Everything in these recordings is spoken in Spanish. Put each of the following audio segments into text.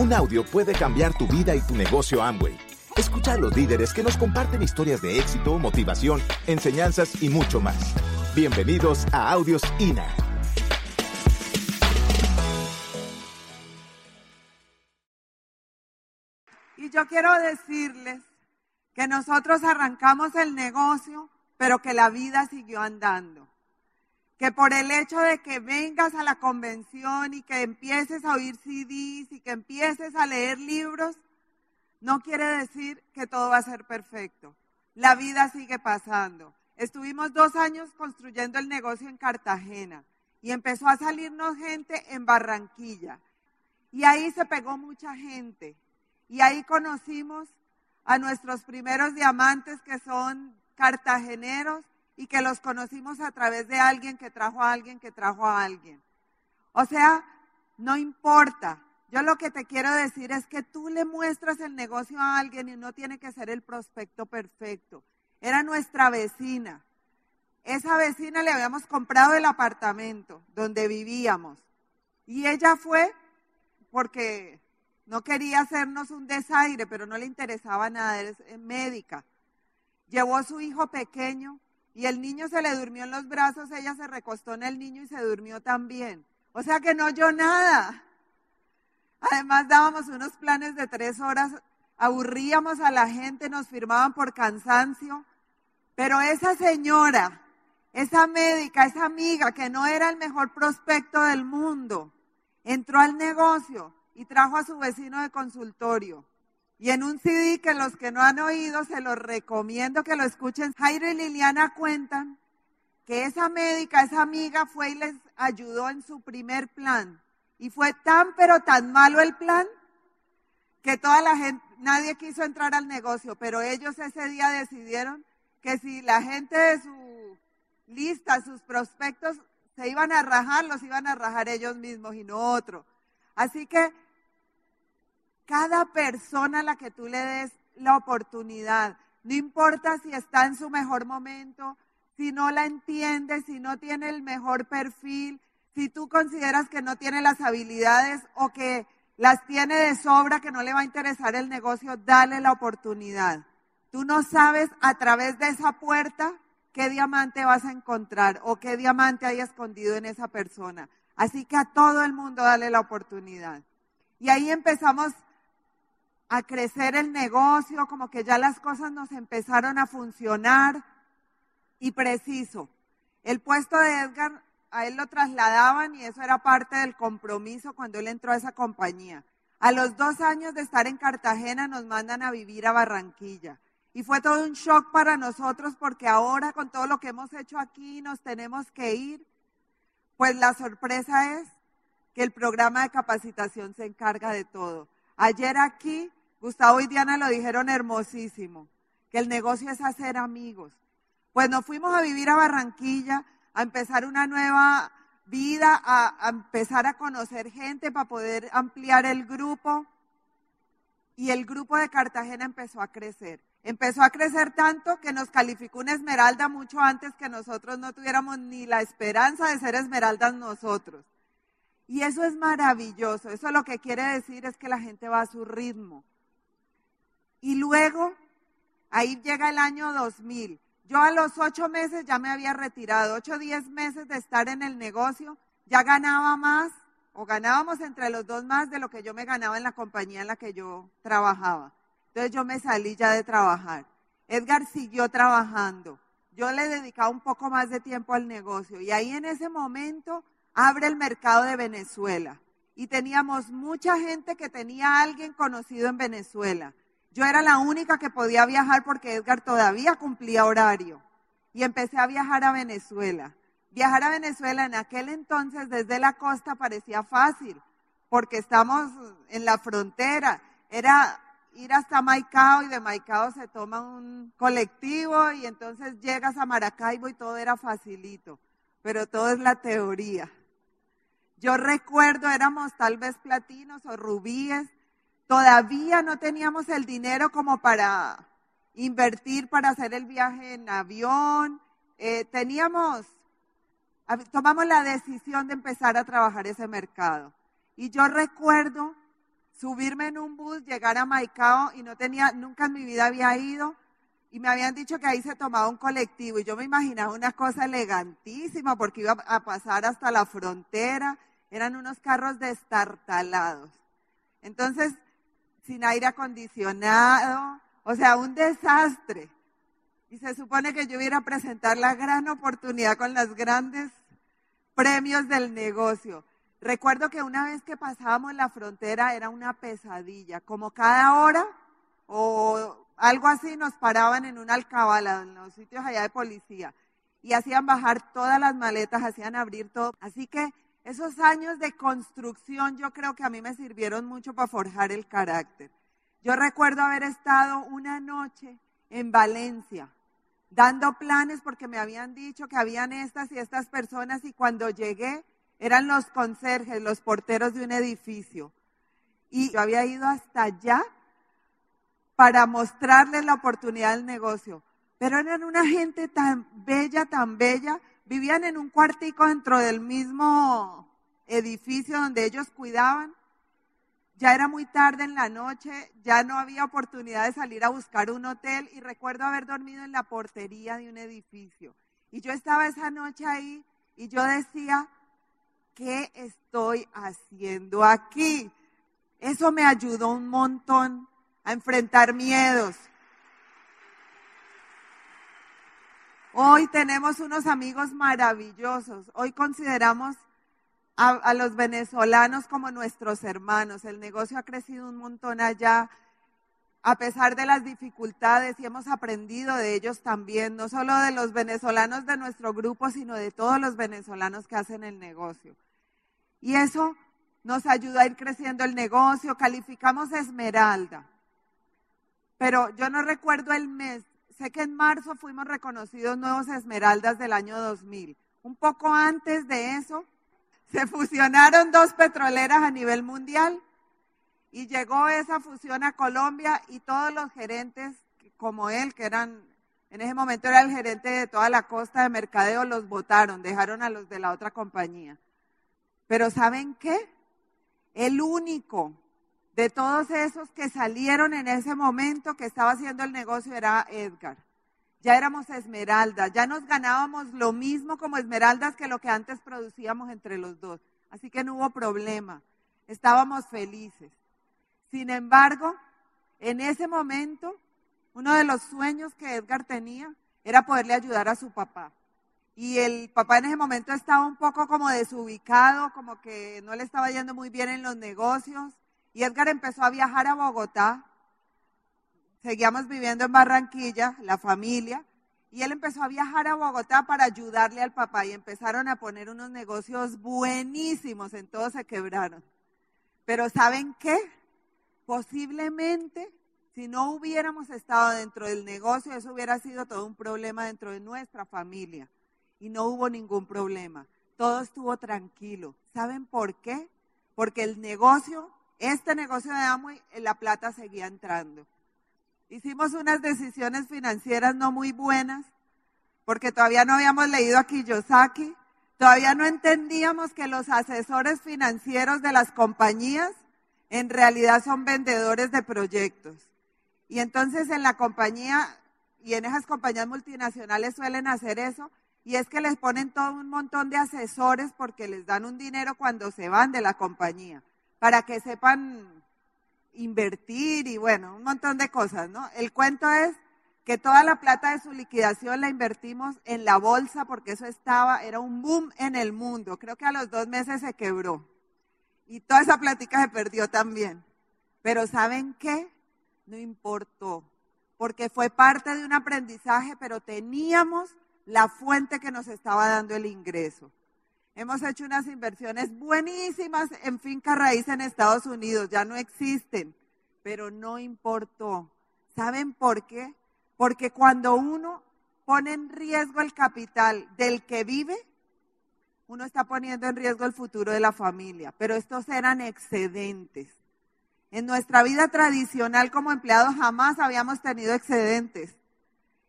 Un audio puede cambiar tu vida y tu negocio Amway. Escucha a los líderes que nos comparten historias de éxito, motivación, enseñanzas y mucho más. Bienvenidos a Audios INA. Y yo quiero decirles que nosotros arrancamos el negocio, pero que la vida siguió andando que por el hecho de que vengas a la convención y que empieces a oír CDs y que empieces a leer libros, no quiere decir que todo va a ser perfecto. La vida sigue pasando. Estuvimos dos años construyendo el negocio en Cartagena y empezó a salirnos gente en Barranquilla. Y ahí se pegó mucha gente. Y ahí conocimos a nuestros primeros diamantes que son cartageneros y que los conocimos a través de alguien que trajo a alguien que trajo a alguien. O sea, no importa. Yo lo que te quiero decir es que tú le muestras el negocio a alguien y no tiene que ser el prospecto perfecto. Era nuestra vecina. Esa vecina le habíamos comprado el apartamento donde vivíamos. Y ella fue porque no quería hacernos un desaire, pero no le interesaba nada, es médica. Llevó a su hijo pequeño y el niño se le durmió en los brazos, ella se recostó en el niño y se durmió también. O sea que no oyó nada. Además dábamos unos planes de tres horas, aburríamos a la gente, nos firmaban por cansancio. Pero esa señora, esa médica, esa amiga que no era el mejor prospecto del mundo, entró al negocio y trajo a su vecino de consultorio. Y en un CD que los que no han oído se los recomiendo que lo escuchen. Jairo y Liliana cuentan que esa médica, esa amiga fue y les ayudó en su primer plan. Y fue tan pero tan malo el plan que toda la gente, nadie quiso entrar al negocio, pero ellos ese día decidieron que si la gente de su lista, sus prospectos, se iban a rajar, los iban a rajar ellos mismos y no otro. Así que cada persona a la que tú le des la oportunidad, no importa si está en su mejor momento, si no la entiende, si no tiene el mejor perfil, si tú consideras que no tiene las habilidades o que las tiene de sobra, que no le va a interesar el negocio, dale la oportunidad. Tú no sabes a través de esa puerta qué diamante vas a encontrar o qué diamante hay escondido en esa persona. Así que a todo el mundo dale la oportunidad. Y ahí empezamos a crecer el negocio, como que ya las cosas nos empezaron a funcionar y preciso. El puesto de Edgar, a él lo trasladaban y eso era parte del compromiso cuando él entró a esa compañía. A los dos años de estar en Cartagena nos mandan a vivir a Barranquilla. Y fue todo un shock para nosotros porque ahora con todo lo que hemos hecho aquí nos tenemos que ir. Pues la sorpresa es que el programa de capacitación se encarga de todo. Ayer aquí Gustavo y Diana lo dijeron hermosísimo, que el negocio es hacer amigos. Pues nos fuimos a vivir a Barranquilla, a empezar una nueva vida, a, empezar a conocer gente para poder ampliar el grupo. Y el grupo de Cartagena empezó a crecer. Empezó a crecer tanto que nos calificó una esmeralda mucho antes que nosotros no tuviéramos ni la esperanza de ser esmeraldas nosotros. Y eso es maravilloso. Eso lo que quiere decir es que la gente va a su ritmo. Y luego, ahí llega el año 2000. Yo a los ocho meses ya me había retirado, ocho o diez meses de estar en el negocio, ya ganaba más o ganábamos entre los dos más de lo que yo me ganaba en la compañía en la que yo trabajaba. Entonces yo me salí ya de trabajar. Edgar siguió trabajando. Yo le dedicaba un poco más de tiempo al negocio y ahí en ese momento abre el mercado de Venezuela y teníamos mucha gente que tenía a alguien conocido en Venezuela. Yo era la única que podía viajar porque Edgar todavía cumplía horario. Y empecé a viajar a Venezuela. Viajar a Venezuela en aquel entonces desde la costa parecía fácil, porque estamos en la frontera. Era ir hasta Maicao y de Maicao se toma un colectivo y entonces llegas a Maracaibo y todo era facilito. Pero todo es la teoría. Yo recuerdo, éramos tal vez platinos o rubíes, Todavía no teníamos el dinero como para invertir para hacer el viaje en avión. Eh, teníamos, tomamos la decisión de empezar a trabajar ese mercado. Y yo recuerdo subirme en un bus, llegar a Maicao y no tenía, nunca en mi vida había ido. Y me habían dicho que ahí se tomaba un colectivo y yo me imaginaba una cosa elegantísima porque iba a pasar hasta la frontera. Eran unos carros destartalados. Entonces, sin aire acondicionado, o sea, un desastre. Y se supone que yo iba a presentar la gran oportunidad con los grandes premios del negocio. Recuerdo que una vez que pasábamos la frontera era una pesadilla. Como cada hora o algo así nos paraban en una alcabala, en los sitios allá de policía. Y hacían bajar todas las maletas, hacían abrir todo. Así que esos años de construcción yo creo que a mí me sirvieron mucho para forjar el carácter. Yo recuerdo haber estado una noche en Valencia dando planes porque me habían dicho que habían estas y estas personas y cuando llegué eran los conserjes, los porteros de un edificio. Y yo había ido hasta allá para mostrarles la oportunidad del negocio. Pero eran una gente tan bella, tan bella, vivían en un cuartico dentro del mismo edificio donde ellos cuidaban. Ya era muy tarde en la noche, ya no había oportunidad de salir a buscar un hotel y recuerdo haber dormido en la portería de un edificio. Y yo estaba esa noche ahí y yo decía, ¿qué estoy haciendo aquí? Eso me ayudó un montón a enfrentar miedos. Hoy tenemos unos amigos maravillosos. Hoy consideramos a, los venezolanos como nuestros hermanos. El negocio ha crecido un montón allá, a pesar de las dificultades, y hemos aprendido de ellos también, no solo de los venezolanos de nuestro grupo, sino de todos los venezolanos que hacen el negocio. Y eso nos ayuda a ir creciendo el negocio. Calificamos Esmeralda. Pero yo no recuerdo el mes. Sé que en marzo fuimos reconocidos nuevos Esmeraldas del año 2000. Un poco antes de eso, se fusionaron dos petroleras a nivel mundial y llegó esa fusión a Colombia y todos los gerentes como él, que eran, en ese momento era el gerente de toda la costa de mercadeo, los votaron, dejaron a los de la otra compañía. Pero ¿saben qué? El único de todos esos que salieron en ese momento que estaba haciendo el negocio era Edgar. Ya éramos esmeraldas, ya nos ganábamos lo mismo como esmeraldas que lo que antes producíamos entre los dos. Así que no hubo problema, estábamos felices. Sin embargo, en ese momento, uno de los sueños que Edgar tenía era poderle ayudar a su papá. Y el papá en ese momento estaba un poco como desubicado, como que no le estaba yendo muy bien en los negocios. Y Edgar empezó a viajar a Bogotá. Seguíamos viviendo en Barranquilla, la familia. Y él empezó a viajar a Bogotá para ayudarle al papá y empezaron a poner unos negocios buenísimos, en todos se quebraron. Pero ¿saben qué? Posiblemente, si no hubiéramos estado dentro del negocio, eso hubiera sido todo un problema dentro de nuestra familia. Y no hubo ningún problema. Todo estuvo tranquilo. ¿Saben por qué? Porque el negocio este negocio de Amway, la plata seguía entrando. Hicimos unas decisiones financieras no muy buenas, porque todavía no habíamos leído a Kiyosaki, todavía no entendíamos que los asesores financieros de las compañías en realidad son vendedores de proyectos. Y entonces en la compañía y en esas compañías multinacionales suelen hacer eso, y es que les ponen todo un montón de asesores porque les dan un dinero cuando se van de la compañía para que sepan invertir y bueno, un montón de cosas, ¿no? El cuento es que toda la plata de su liquidación la invertimos en la bolsa porque eso estaba, era un boom en el mundo. Creo que a los dos meses se quebró. Y toda esa plática se perdió también. Pero ¿saben qué? No importó, porque fue parte de un aprendizaje, pero teníamos la fuente que nos estaba dando el ingreso. Hemos hecho unas inversiones buenísimas en finca raíz en Estados Unidos, ya no existen, pero no importó. ¿Saben por qué? Porque cuando uno pone en riesgo el capital del que vive, uno está poniendo en riesgo el futuro de la familia, pero estos eran excedentes. En nuestra vida tradicional como empleados jamás habíamos tenido excedentes.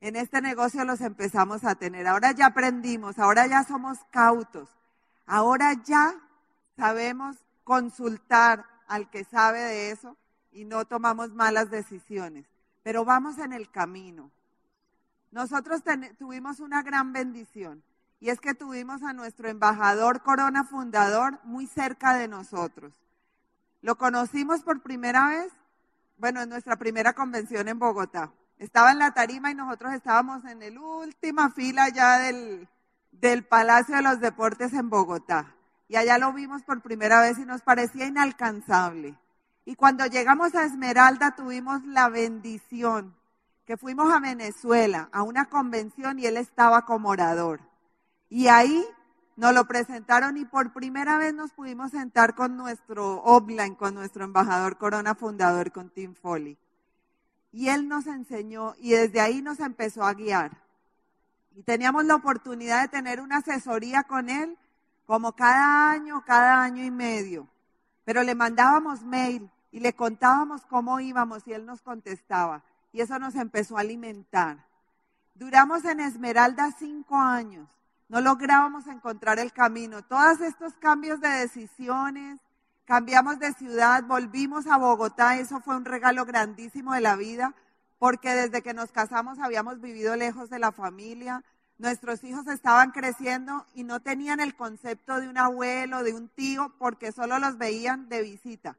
En este negocio los empezamos a tener. Ahora ya aprendimos, ahora ya somos cautos. Ahora ya sabemos consultar al que sabe de eso y no tomamos malas decisiones, pero vamos en el camino. Nosotros tuvimos una gran bendición y es que tuvimos a nuestro embajador Corona Fundador muy cerca de nosotros. Lo conocimos por primera vez, bueno, en nuestra primera convención en Bogotá. Estaba en la tarima y nosotros estábamos en la última fila ya del, del Palacio de los Deportes en Bogotá. Y allá lo vimos por primera vez y nos parecía inalcanzable. Y cuando llegamos a Esmeralda tuvimos la bendición que fuimos a Venezuela a una convención y él estaba como orador. Y ahí nos lo presentaron y por primera vez nos pudimos sentar con nuestro offline, con nuestro embajador Corona fundador, con Tim Foley. Y él nos enseñó y desde ahí nos empezó a guiar. Y teníamos la oportunidad de tener una asesoría con él como cada año, cada año y medio. Pero le mandábamos mail y le contábamos cómo íbamos y él nos contestaba. Y eso nos empezó a alimentar. Duramos en Esmeralda cinco años no lográbamos encontrar el camino. Todos estos cambios de decisiones, cambiamos de ciudad, volvimos a Bogotá, eso fue un regalo grandísimo de la vida, porque desde que nos casamos habíamos vivido lejos de la familia, nuestros hijos estaban creciendo y no tenían el concepto de un abuelo, de un tío, porque solo los veían de visita.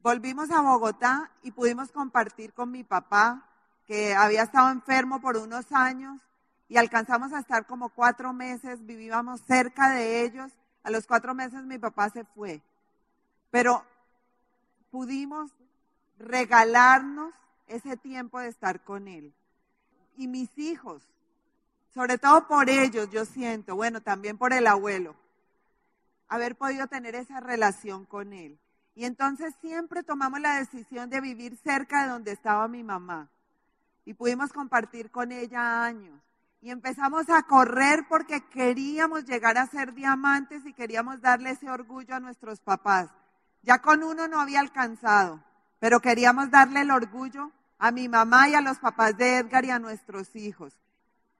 Volvimos a Bogotá y pudimos compartir con mi papá, que había estado enfermo por unos años, y alcanzamos a estar como cuatro meses, vivíamos cerca de ellos. A los cuatro meses mi papá se fue. Pero pudimos regalarnos ese tiempo de estar con él. Y mis hijos, sobre todo por ellos, yo siento, bueno, también por el abuelo, haber podido tener esa relación con él. Y entonces siempre tomamos la decisión de vivir cerca de donde estaba mi mamá. Y pudimos compartir con ella años y empezamos a correr porque queríamos llegar a ser diamantes y queríamos darle ese orgullo a nuestros papás. Ya con uno no había alcanzado, pero queríamos darle el orgullo a mi mamá y a los papás de Edgar y a nuestros hijos.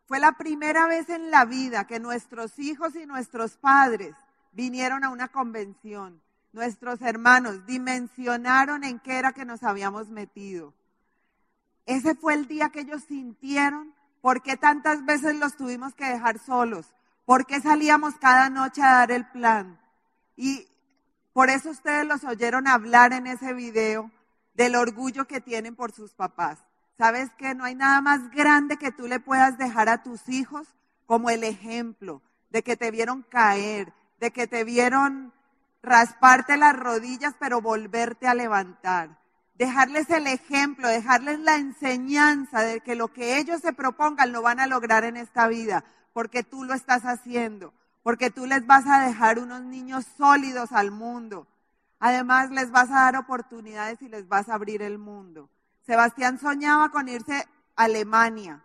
Fue la primera vez en la vida que nuestros hijos y nuestros padres vinieron a una convención. Nuestros hermanos dimensionaron en qué era que nos habíamos metido. Ese fue el día que ellos sintieron ¿Por qué tantas veces los tuvimos que dejar solos? ¿Por qué salíamos cada noche a dar el plan? Y por eso ustedes los oyeron hablar en ese video del orgullo que tienen por sus papás. ¿Sabes que no hay nada más grande que tú le puedas dejar a tus hijos como el ejemplo de que te vieron caer, de que te vieron rasparte las rodillas pero volverte a levantar? dejarles el ejemplo, dejarles la enseñanza de que lo que ellos se propongan lo van a lograr en esta vida, porque tú lo estás haciendo, porque tú les vas a dejar unos niños sólidos al mundo. Además, les vas a dar oportunidades y les vas a abrir el mundo. Sebastián soñaba con irse a Alemania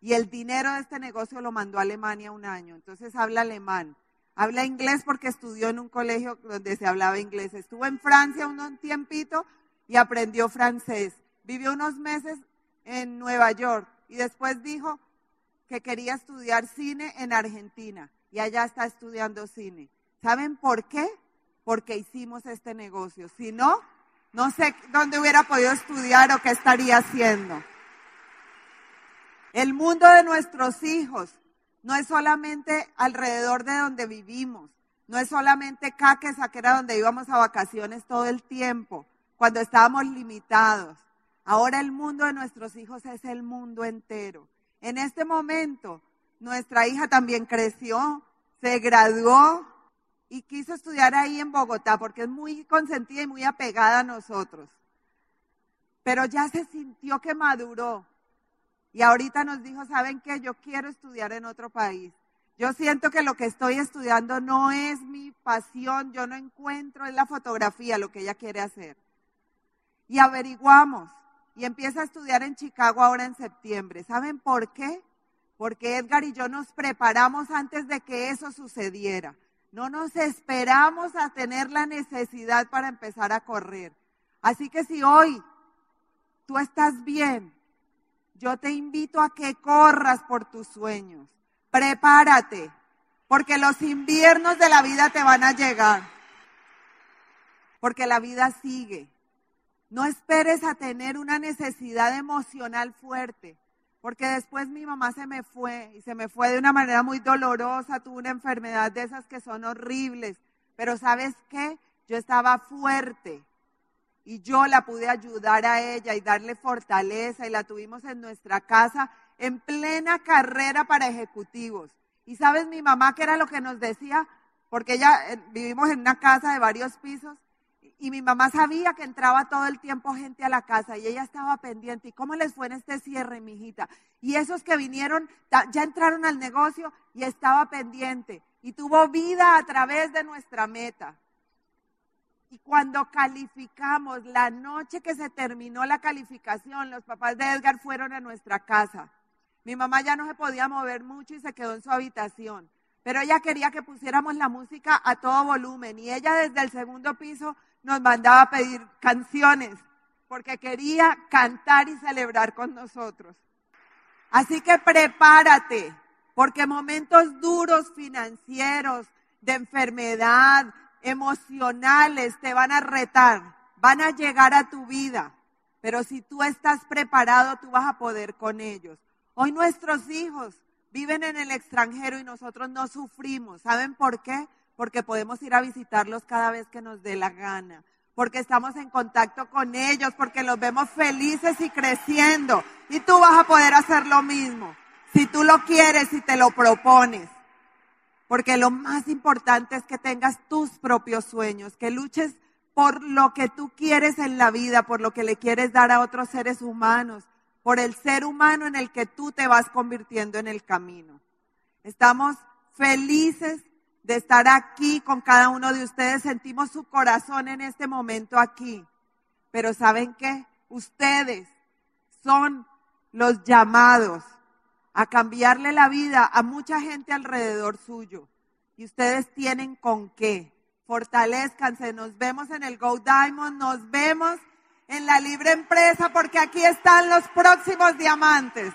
y el dinero de este negocio lo mandó a Alemania un año, entonces habla alemán. Habla inglés porque estudió en un colegio donde se hablaba inglés. Estuvo en Francia un tiempito, y aprendió francés. Vivió unos meses en Nueva York y después dijo que quería estudiar cine en Argentina y allá está estudiando cine. ¿Saben por qué? Porque hicimos este negocio. Si no, no sé dónde hubiera podido estudiar o qué estaría haciendo. El mundo de nuestros hijos no es solamente alrededor de donde vivimos, no es solamente Caquesa, que era donde íbamos a vacaciones todo el tiempo cuando estábamos limitados. Ahora el mundo de nuestros hijos es el mundo entero. En este momento, nuestra hija también creció, se graduó y quiso estudiar ahí en Bogotá porque es muy consentida y muy apegada a nosotros. Pero ya se sintió que maduró y ahorita nos dijo, ¿saben qué? Yo quiero estudiar en otro país. Yo siento que lo que estoy estudiando no es mi pasión, yo no encuentro en la fotografía lo que ella quiere hacer y averiguamos y empieza a estudiar en Chicago ahora en septiembre. ¿Saben por qué? Porque Edgar y yo nos preparamos antes de que eso sucediera. No nos esperamos a tener la necesidad para empezar a correr. Así que si hoy tú estás bien, yo te invito a que corras por tus sueños. Prepárate, porque los inviernos de la vida te van a llegar. porque la vida sigue. No esperes a tener una necesidad emocional fuerte, porque después mi mamá se me fue y se me fue de una manera muy dolorosa, tuvo una enfermedad de esas que son horribles, pero ¿sabes qué? Yo estaba fuerte y yo la pude ayudar a ella y darle fortaleza y la tuvimos en nuestra casa en plena carrera para ejecutivos. Y sabes mi mamá qué era lo que nos decía, porque ella eh, vivimos en una casa de varios pisos y mi mamá sabía que entraba todo el tiempo gente a la casa y ella estaba pendiente. ¿Y cómo les fue en este cierre, mijita? Y esos que vinieron ya entraron al negocio y estaba pendiente y tuvo vida a través de nuestra meta. Y cuando calificamos, la noche que se terminó la calificación, los papás de Edgar fueron a nuestra casa. Mi mamá ya no se podía mover mucho y se quedó en su habitación. Pero ella quería que pusiéramos la música a todo volumen y ella desde el segundo piso nos mandaba a pedir canciones porque quería cantar y celebrar con nosotros. Así que prepárate, porque momentos duros financieros, de enfermedad, emocionales te van a retar, van a llegar a tu vida, pero si tú estás preparado, tú vas a poder con ellos. Hoy nuestros hijos viven en el extranjero y nosotros no sufrimos. ¿Saben por qué? Porque podemos ir a visitarlos cada vez que nos dé la gana, porque estamos en contacto con ellos, porque los vemos felices y creciendo. Y tú vas a poder hacer lo mismo, si tú lo quieres y te lo propones. Porque lo más importante es que tengas tus propios sueños, que luches por lo que tú quieres en la vida, por lo que le quieres dar a otros seres humanos, por el ser humano en el que tú te vas convirtiendo en el camino. Estamos felices de estar aquí con cada uno de ustedes. Sentimos su corazón en este momento aquí. Pero ¿saben qué? Ustedes son los llamados a cambiarle la vida a mucha gente alrededor suyo. Y ustedes tienen con qué. Fortalezcanse. Nos vemos en el Go Diamond. Nos vemos en la libre empresa porque aquí están los próximos diamantes.